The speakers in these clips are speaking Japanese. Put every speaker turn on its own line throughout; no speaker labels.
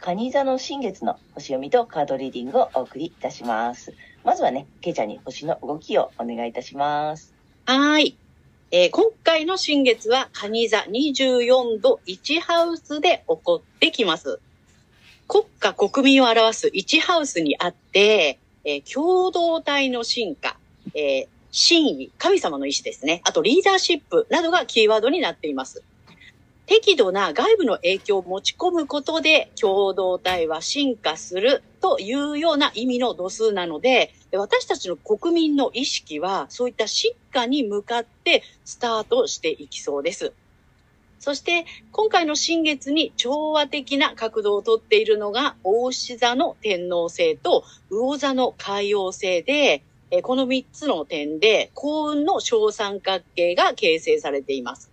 蟹座の新月の星読みとカードリーディングをお送りいたします。まずはね、けいちゃんに星の動きをお願いいたします。
はい。えー、今回の新月は蟹座24度1ハウスで起こってきます。国家国民を表す1ハウスにあって、えー、共同体の進化、えー、真意、神様の意志ですね。あとリーダーシップなどがキーワードになっています。適度な外部の影響を持ち込むことで共同体は進化するというような意味の度数なので、私たちの国民の意識はそういった進化に向かってスタートしていきそうです。そして、今回の新月に調和的な角度をとっているのが、大志座の天皇星と魚座の海洋星で、この3つの点で幸運の小三角形が形成されています。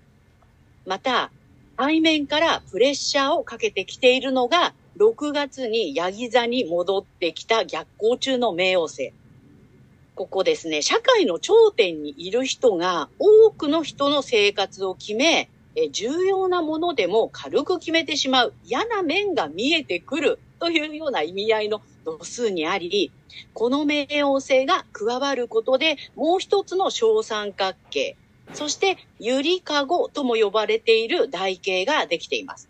また、背面からプレッシャーをかけてきているのが、6月にヤギ座に戻ってきた逆行中の冥王星。ここですね、社会の頂点にいる人が多くの人の生活を決め、重要なものでも軽く決めてしまう嫌な面が見えてくるというような意味合いの度数にあり、この冥王星が加わることでもう一つの小三角形、そして、ゆりかごとも呼ばれている台形ができています。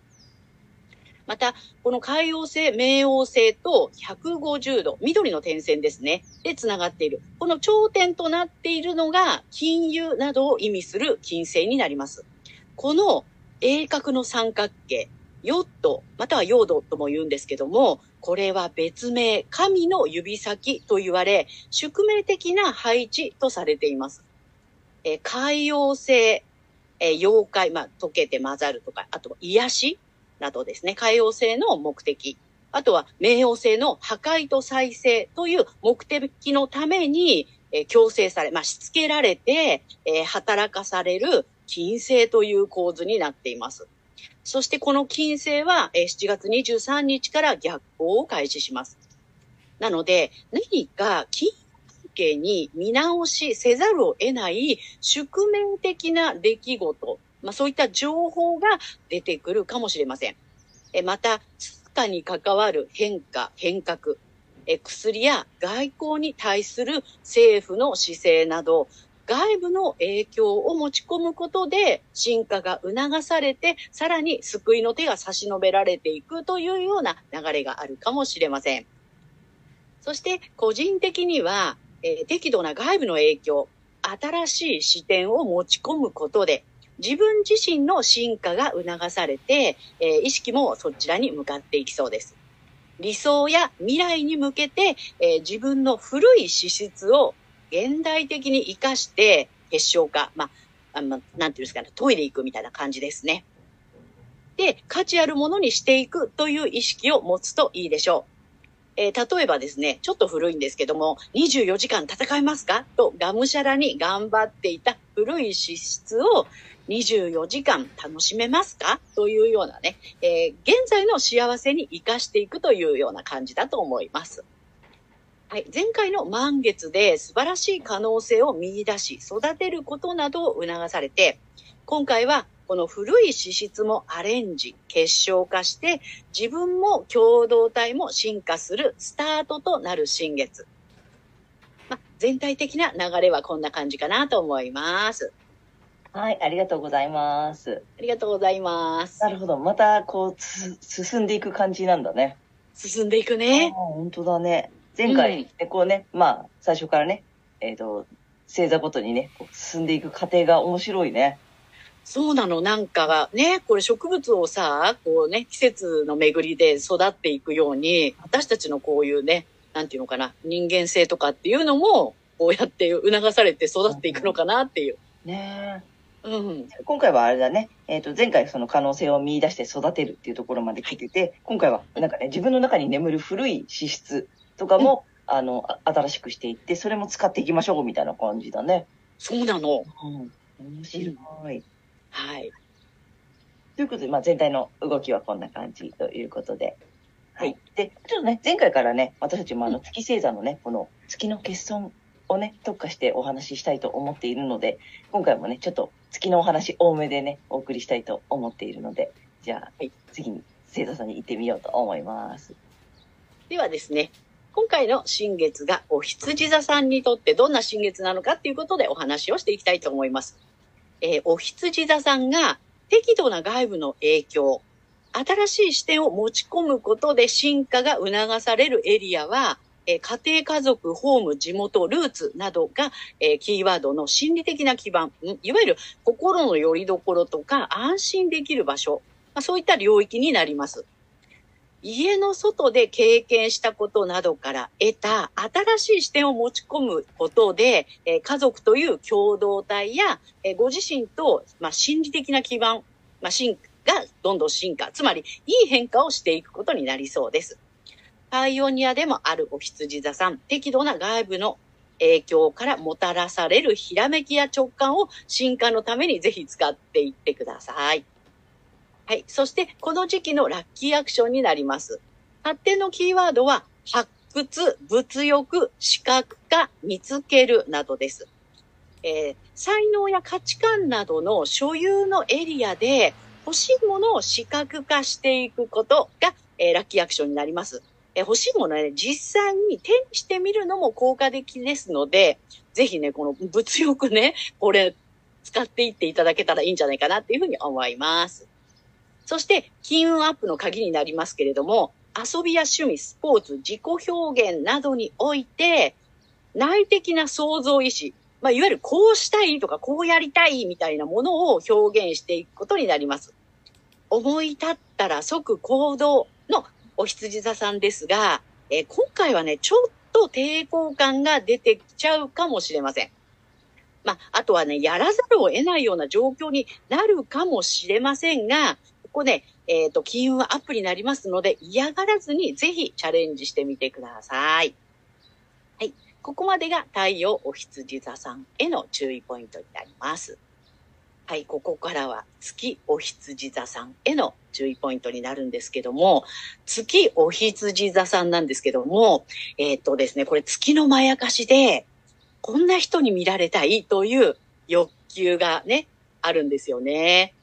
また、この海王星、冥王星と150度、緑の点線ですね。で、繋がっている。この頂点となっているのが、金融などを意味する金星になります。この鋭角の三角形、ヨット、またはヨードとも言うんですけども、これは別名、神の指先と言われ、宿命的な配置とされています。え海洋性、え妖怪、まあ、溶けて混ざるとか、あと癒しなどですね、海洋性の目的。あとは、冥王星の破壊と再生という目的のために、え強制され、まあ、しつけられて、え働かされる金星という構図になっています。そしてこの金星は、え7月23日から逆行を開始します。なので、何か金係に見直しせざるを得ない宿命的な出来事、まあ、そういった情報が出てくるかもしれません。えまた、通貨に関わる変化、変革、え薬や外交に対する政府の姿勢など、外部の影響を持ち込むことで進化が促されて、さらに救いの手が差し伸べられていくというような流れがあるかもしれません。そして個人的にはえー、適度な外部の影響、新しい視点を持ち込むことで、自分自身の進化が促されて、えー、意識もそちらに向かっていきそうです。理想や未来に向けて、えー、自分の古い資質を現代的に活かして結晶化、まあ、あなんていうんですかね、トイレ行くみたいな感じですね。で、価値あるものにしていくという意識を持つといいでしょう。えー、例えばですね、ちょっと古いんですけども、24時間戦えますか？と、がむしゃらに頑張っていた古い資質を24時間楽しめますか？というようなね、えー、現在の幸せに活かしていくというような感じだと思います。はい。前回の満月で素晴らしい可能性を見出し、育てることなどを促されて、今回はこの古い資質もアレンジ、結晶化して、自分も共同体も進化するスタートとなる新月。ま全体的な流れはこんな感じかなと思います。
はい、ありがとうございます。
ありがとうございます。
なるほど。また、こう、進んでいく感じなんだね。
進んでいくね。
本当だね。前回、でこうね、まあ、最初からね、えっ、と、星座ごとにね、進んでいく過程が面白いね。
そうなの、なんかね、これ植物をさ、こうね、季節の巡りで育っていくように、私たちのこういうね、なんていうのかな、人間性とかっていうのも、こうやって促されて育っていくのかなっていう。
ね
うん。
今回はあれだね、えっ、と、前回その可能性を見出して育てるっていうところまで来てて、今回はなんかね、自分の中に眠る古い資質とかも、あの、あ新しくしていって、それも使っていきましょうみたいな感じだね。
そうなの。
うん。面白い。
はい。
ということで、まあ、全体の動きはこんな感じということで。
はい。
で、ちょっとね、前回からね、私たちもあの月星座のね、この月の欠損をね、特化してお話ししたいと思っているので、今回もね、ちょっと月のお話多めでね、お送りしたいと思っているので、じゃあ、
はい
次に星座さんに行ってみようと思います。
ではですね、今回の新月がお羊座さんにとってどんな新月なのかっていうことでお話をしていきたいと思います。えーお羊座さんが適度な外部の影響、新しい視点を持ち込むことで進化が促されるエリアは、え家庭、家族、ホーム、地元、ルーツなどが、えキーワードの心理的な基盤、いわゆる心の拠り所とか安心できる場所、まあ、そういった領域になります。家の外で経験したことなどから得た新しい視点を持ち込むことで、え家族という共同体や、えご自身と、まあ、心理的な基盤、まあ、進がどんどん進化、つまりいい変化をしていくことになりそうです。パイオニアでもあるお羊座さん、適度な外部の影響からもたらされるひらめきや直感を進化のためにぜひ使っていってください。はい。そして、この時期のラッキーアクションになります。発展のキーワードは、発掘、物欲、視覚化、見つけるなどです。えー才能や価値観などの所有のエリアで欲しいものを視覚化していくことが、えーラッキーアクションになります。えー欲しいものはね、実際に手にしてみるのも効果的ですので、ぜひね、この物欲ね、これ使っていっていただけたらいいんじゃないかなっていうふうに思います。そして、金運アップの鍵になりますけれども、遊びや趣味、スポーツ、自己表現などにおいて、内的な創造意志、まあ、いわゆるこうしたいとかこうやりたいみたいなものを表現していくことになります。思い立ったら即行動のお羊座さんですが、えー今回はね、ちょっと抵抗感が出てきちゃうかもしれません。まあ、あとはね、やらざるを得ないような状況になるかもしれませんが、ここね、えっ、と、金運アップになりますので、嫌がらずにぜひチャレンジしてみてください。はい。ここまでが太陽お羊座さんへの注意ポイントになります。はい。ここからは月お羊座さんへの注意ポイントになるんですけども、月お羊座さんなんですけども、えっ、とですね、これ月のまやかしで、こんな人に見られたいという欲求がね、あるんですよね。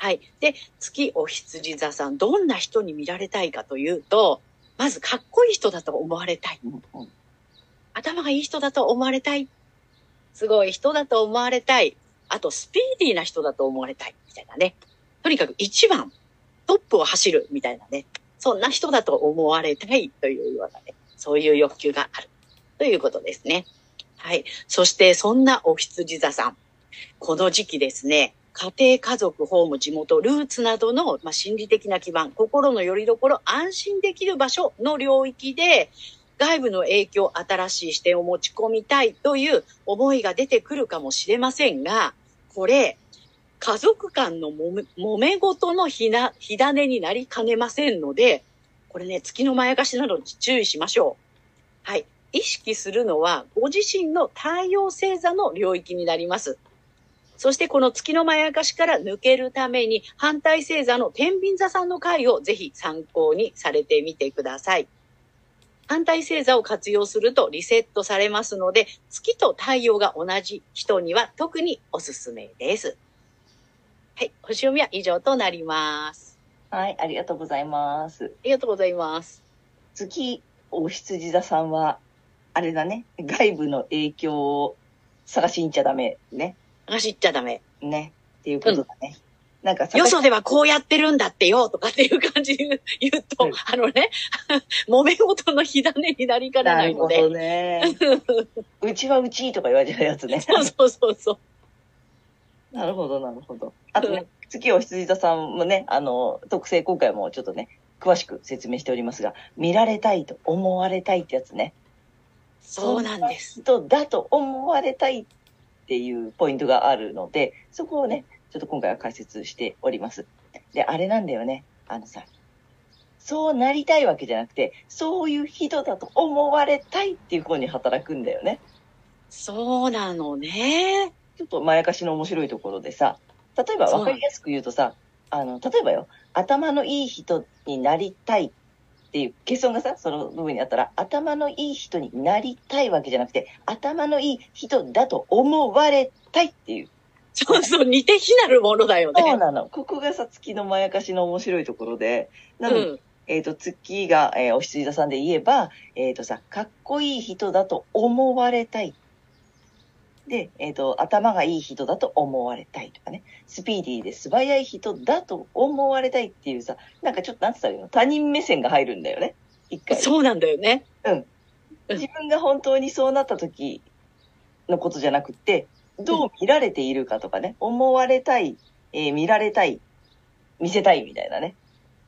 はい。で、月お羊座さん、どんな人に見られたいかというと、まずかっこいい人だと思われたい。頭がいい人だと思われたい。すごい人だと思われたい。あと、スピーディーな人だと思われたい。みたいなね。とにかく一番、トップを走る。みたいなね。そんな人だと思われたいというようなね。そういう欲求がある。ということですね。はい。そして、そんなお羊座さん。この時期ですね、家庭、家族、ホーム、地元、ルーツなどの、まあ、心理的な基盤、心の拠り所、安心できる場所の領域で、外部の影響、新しい視点を持ち込みたいという思いが出てくるかもしれませんが、これ、家族間の揉め揉め事の火な火種になりかねませんので、これね、月のまやかしなどに注意しましょう。はい。意識するのは、ご自身の太陽星座の領域になります。そしてこの月のまやかしから抜けるために、反対星座の天秤座さんの回をぜひ参考にされてみてください。反対星座を活用するとリセットされますので、月と太陽が同じ人には特におすすめです。はい。星読みは以上となります。
はい、ありがとうございます。
ありがとうございます。
月お羊座さんは、あれだね、外部の影響を探しに行っちゃダメね。
走っちゃダメ。
ね。っていうことだね。なんかさ
よそではこうやってるんだってよとかっていう感じで言うと、
うん
あのね、揉め事の火種になりかね
な
ないので。
るほどね。うちはうちとか言われちゃうやつね。
そうそうそうそう。
なるほど、なるほど。あとね
うん、
月お羊座さんもね、あの、特性今回もちょっとね、詳しく説明しておりますが、見られたいと思われたいってやつね。
そうなんです。
人だと思われたいっていうポイントがあるので、そこをね、ちょっと今回は解説しております。で、あれなんだよね。あのさ、そうなりたいわけじゃなくて、そういう人だと思われたいっていう方に働くんだよね。
そうなのね。
ちょっとまやかしの面白いところでさ、例えば分かりやすく言うとさ、あの、例えばよ、頭のいい人になりたいっていう、欠損がさ、その部分にあったら、頭のいい人になりたいわけじゃなくて、頭のいい人だと思われたいっていう。
そうそう、似て非なるものだよね。
そうなの。ここがさ、月のまやかしの面白いところで、なので、
うん。
えっ、と、月が、えーお羊座さんで言えば、えっ、とさ、かっこいい人だと思われたい。で、えっ、と、頭がいい人だと思われたいとかね、スピーディーで素早い人だと思われたいっていうさ、なんかちょっとなんつったらいいの？他人目線が入るんだよね。一回。
そうなんだよね。うん
自分が本当にそうなった時のことじゃなくって、どう見られているかとかね、思われたい、えー見られたい、見せたいみたいなね。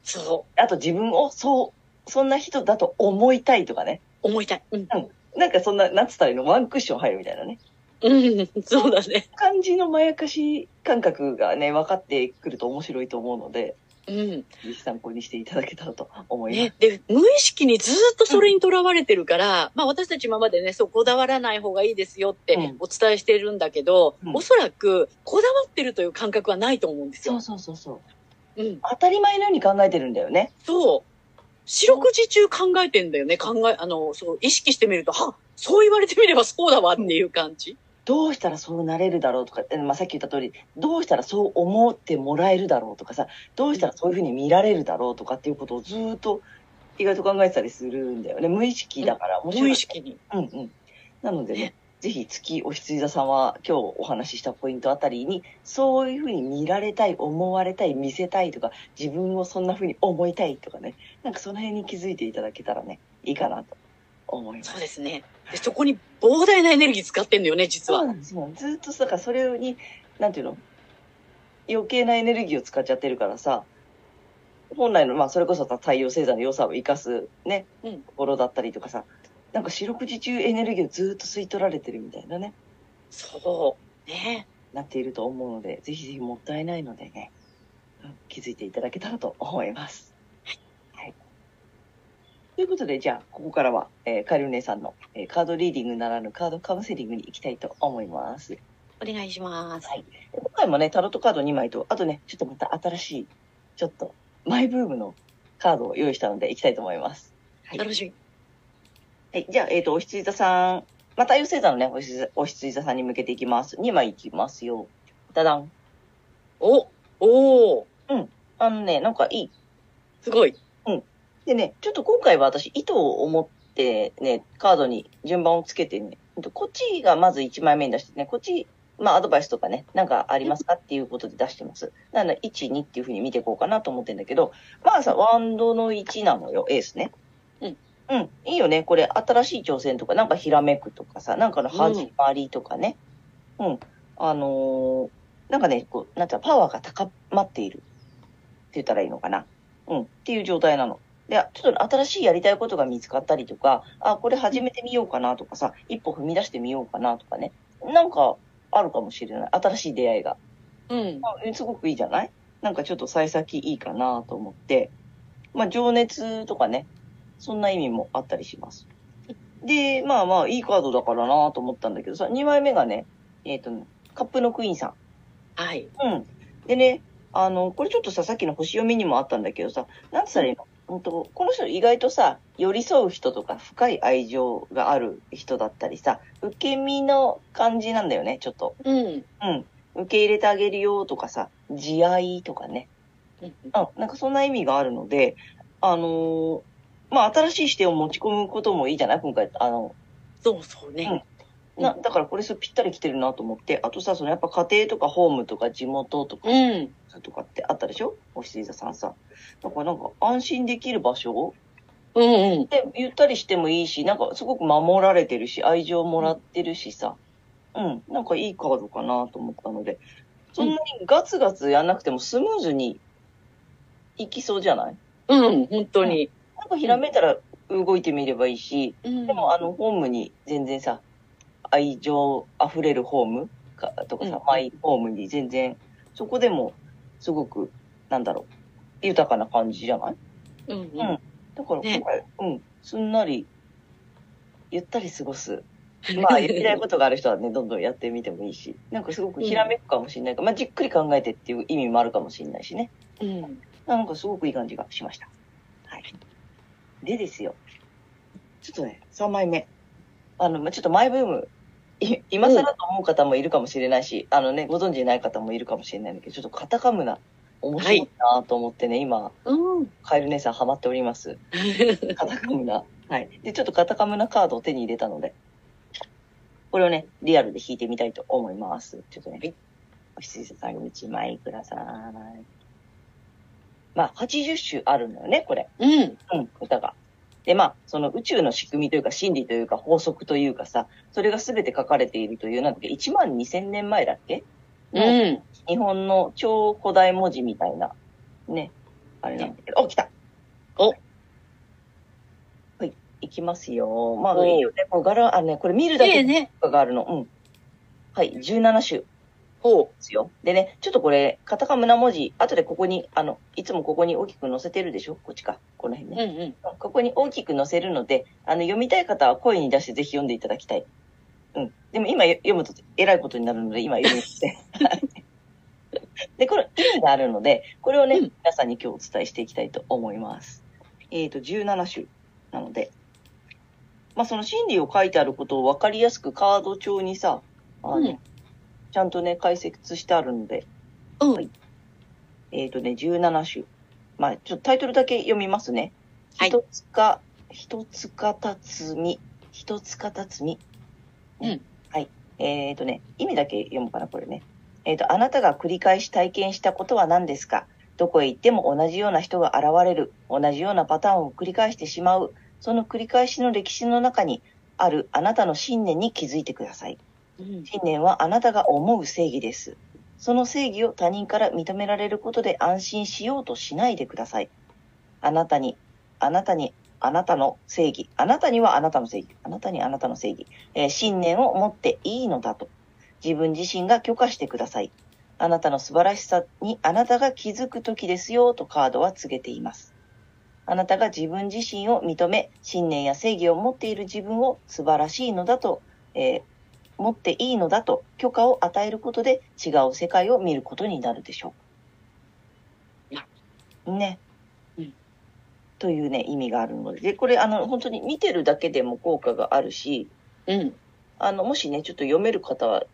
そ
あと自分をそう、そんな人だと思いたいとかね。
う、思いたい。うん。
なんかそんな、なんつったらいいの？ワンクッション入るみたいなね。
うん、そうだね。
感じのまやかし感覚がね、分かってくると面白いと思うので、
うん。
ぜひ参考にしていただけたらと思います。
ね、で、無意識にずっとそれにとらわれてるから、まあ私たち今までね、そうこだわらない方がいいですよって
うん
お伝えしてるんだけど、
うん
おそらくこだわってるという感覚はないと思うんですよ
そう。そうそうそう。
うん。
当たり前のように考えてるんだよね。
そう。四六時中考えてんだよね。考え、あの、そう、意識してみると、はそう言われてみればそうだわっていう感じ。
どうしたらそうなれるだろうとか、えまあ、さっき言った通り、どうしたらそう思ってもらえるだろうとかさ、どうしたらそういうふうに見られるだろうとかっていうことをずーっと意外と考えてたりするんだよね。無意識だから面白い。
無意識に。
うんうん。なのでね、
ね
ぜひ月お羊座さんは今日お話ししたポイントあたりに、そういうふうに見られたい、思われたい、見せたいとか、自分をそんなふうに思いたいとかね、なんかその辺に気づいていただけたらね、いいかなと思います。
そうですね。で、そこに膨大なエネルギー使ってんだよね、実は。
そうなんですよ。ずっとさ、だからそれに、なんていうの？余計なエネルギーを使っちゃってるからさ、本来の、まあ、それこそさ太陽星座の良さを生かすね、
うん
ところだったりとかさ、なんか四六時中エネルギーをずっと吸い取られてるみたいなね、
そう。ね。
なっていると思うので、ぜひぜひもったいないのでね、うん気づいていただけたらと思います。はい。ということで、じゃあ、ここからは、えーカエル姉さんの、えーカードリーディングならぬカードカウンセリングに行きたいと思います。
お願いします。
はい今回もね、タロットカード2枚と、あとね、ちょっとまた新しい、ちょっと、マイブームのカードを用意したので、いきたいと思います。はい。
楽しみ。
はい、じゃあ、えっ、と、お羊座さん、また、太陽星座のね、お羊座お羊座さんに向けていきます。2枚いきますよ。ダダン。
おおー
あのね、なんかいい。
すごい。
でね、ちょっと今回は私、意図を持ってね、カードに順番をつけてね、こっちがまず1枚目に出してね、こっち、まあ、アドバイスとかね、なんかありますかっていうことで出してます。なので、1、2っていうふうに見ていこうかなと思ってんだけど、まあさ、ワンドの1なのよ、エースね。
うん。
うん。いいよね。これ、新しい挑戦とか、なんかひらめくとかさ、なんかの始まりとかね。うん。あのーなんかね、こう、なんていうのパワーが高まっているって言ったらいいのかな。うん。っていう状態なの。で、ちょっと新しいやりたいことが見つかったりとか、あ、これ始めてみようかなとかさ、一歩踏み出してみようかなとかね。なんかあるかもしれない。新しい出会いが。
うん。
あすごくいいじゃない？なんかちょっと幸先いいかなと思って。まあ、情熱とかね、そんな意味もあったりします。で、まあまあ、いいカードだからなと思ったんだけどさ、2枚目がね、えっ、とね、カップのクイーンさん。
はい。
うん。でね、あの、これちょっとさ、さっきの星読みにもあったんだけどさ、なんつったらいいの？本当この人意外とさ、寄り添う人とか深い愛情がある人だったりさ、受け身の感じなんだよね、ちょっと。
うん。
うん。受け入れてあげるよとかさ、慈愛とかね。
うん
うん。なんかそんな意味があるので、あのーまあ、新しい視点を持ち込むこともいいじゃない？今回、あの、
そうそうね。
な、だからこれすぴったり来てるなと思って、あとさ、そのやっぱ家庭とかホームとか地元とか、
うん。
とかってあったでしょ？おし座さんさ。だからなんか安心できる場所？
うんうん。
で、ゆったりしてもいいし、なんかすごく守られてるし、愛情もらってるしさ。うん、なんかいいカードかなと思ったので、そんなにガツガツやんなくてもスムーズにいきそうじゃない？
うん、本当に。
なんかひらめいたら動いてみればいいし、
うん
でもあの、ホームに全然さ、愛情溢れるホーム？かとかさ、
うん
マイホームに全然、そこでもすごく、なんだろう、豊かな感じじゃない？
うん
うんだから
ね
今回、うん、すんなり、ゆったり過ごす。まあ、やりたいことがある人はね、どんどんやってみてもいいし、なんかすごくひらめくかもしれないから、まあ、じっくり考えてっていう意味もあるかもしれないしね。
うん。
なんかすごくいい感じがしました。はい。でですよ。ちょっとね、3枚目。あの、まあちょっとマイブーム、い 今更と思う方もいるかもしれないし、あのね、ご存知ない方もいるかもしれないんだけど、ちょっとカタカムナ、面白いなと思ってね、今、
うん。
カエル姉さんハマっております。カタカムナ。はい。で、ちょっとカタカムナカードを手に入れたので、これをね、リアルで引いてみたいと思います。ちょっとね、
はい
お羊さん1枚ください。まあ、80種あるのよね、これ。
うん。
うん、歌が。で、まあ、その宇宙の仕組みというか、真理というか、法則というかさ、それが全て書かれているという、なんだっけ、1万2000年前だっけ？の
うん。
日本の超古代文字みたいな、ね、あれなんだけど、お、来た
お
はい、いきますよ。まあ、
お
いいよね。これ柄、あのね、これ見るだけ。があるの。うん。はい、17種で
ほ
すよ。でね、ちょっとこれ、カタカムナ文字、後でここに、あの、いつもここに大きく載せてるでしょ？こっちか。この辺
う。う
ね。
んうん。
ここに大きく載せるので、あの、読みたい方は声に出してぜひ読んでいただきたい。うん。でも今読むと偉いことになるので、今読みして。で、これ意味があるので、これをね、
うん
皆さんに今日お伝えしていきたいと思います。えっ、と、17種なので、まあ、その心理を書いてあることを分かりやすくカード帳にさ、あの、
うん
ちゃんとね、解説してあるので、
うん
はいえっ、とね、17種。まあ、ちょっとタイトルだけ読みますね。
はい
一つか、一つかたつみ、一つかたつみ。
うん
はい。えっ、とね、意味だけ読むかな、これね。えっ、と、あなたが繰り返し体験したことは何ですか？どこへ行っても同じような人が現れる。同じようなパターンを繰り返してしまう。その繰り返しの歴史の中にあるあなたの信念に気づいてください。信念はあなたが思う正義です。その正義を他人から認められることで安心しようとしないでください。あなたに、あなたに、あなたの正義。あなたにはあなたの正義。あなたにあなたの正義。えー信念を持っていいのだと。自分自身が許可してください。あなたの素晴らしさにあなたが気づく時ですよとカードは告げています。あなたが自分自身を認め、信念や正義を持っている自分を素晴らしいのだと、えー持っていいのだと許可を与えることで違う世界を見ることになるでしょ
な
う。ね。
うん
というね、意味があるので。で、これ、あの、本当に見てるだけでも効果があるし、
うん。
あの、もしね、ちょっと読める方は、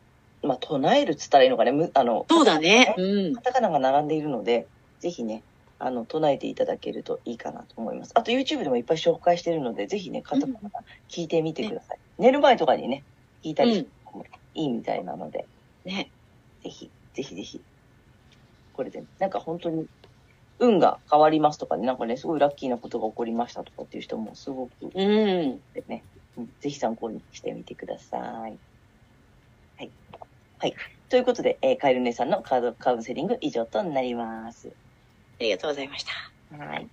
まあ、唱えるっつったらいいのかね、むあの、
そうだね。うん
カ。タカナが並んでいるので、ぜひね、あの、唱えていただけるといいかなと思います。あと YouTube でもいっぱい紹介してるので、ぜひね、カタカナ聞いてみてください。寝る前とかにね、聞いたりしてもいいみたいなので、
ね。
ぜひ、ぜひぜひ。これで、なんか本当に、運が変わりますとかね、なんかね、すごいラッキーなことが起こりましたとかっていう人もすごく
うん。
でね、うんぜひ参考にしてみてください。はい。はい。ということで、えーカエル姉さんのカードカウンセリング以上となります。
ありがとうございました。
はい。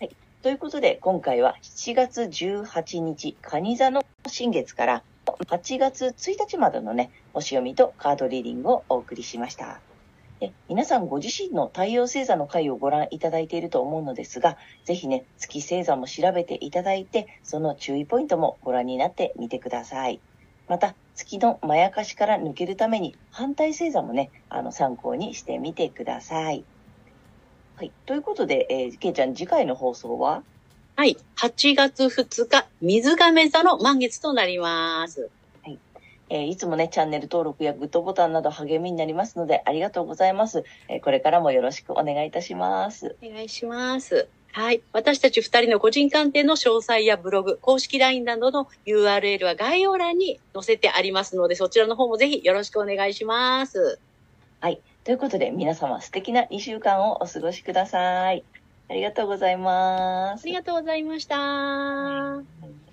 はい。ということで、今回は7月18日、蟹座の新月から8月1日までのね、星読みとカードリーディングをお送りしました。で皆さんご自身の太陽星座の回をご覧いただいていると思うのですが、ぜひね、月星座も調べていただいて、その注意ポイントもご覧になってみてください。また、月のまやかしから抜けるために、反対星座もね、あの、参考にしてみてください。はい。ということで、えー、けいちゃん、次回の放送は？
はい。8月2日、水亀座の満月となります。
えーいつもね、チャンネル登録やグッドボタンなど励みになりますので、ありがとうございます。えーこれからもよろしくお願いいたします。
お願いします。はい。私たち二人の個人鑑定の詳細やブログ、公式 LINE などの URL は概要欄に載せてありますので、そちらの方もぜひよろしくお願いします。
ということで、皆様素敵な2週間をお過ごしください。ありがとうございます
あり。がとうございました。